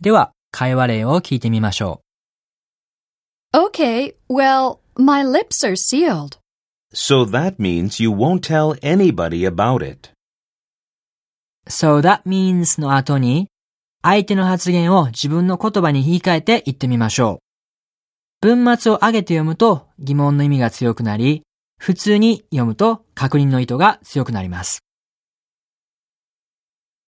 では、会話例を聞いてみましょう Okay, well, my lips are sealed. So that means you won't tell anybody about it. So that means の後に、相手の発言を自分の言葉に言い換えて言ってみましょう。文末を上げて読むと疑問の意味が強くなり、普通に読むと確認の意図が強くなります。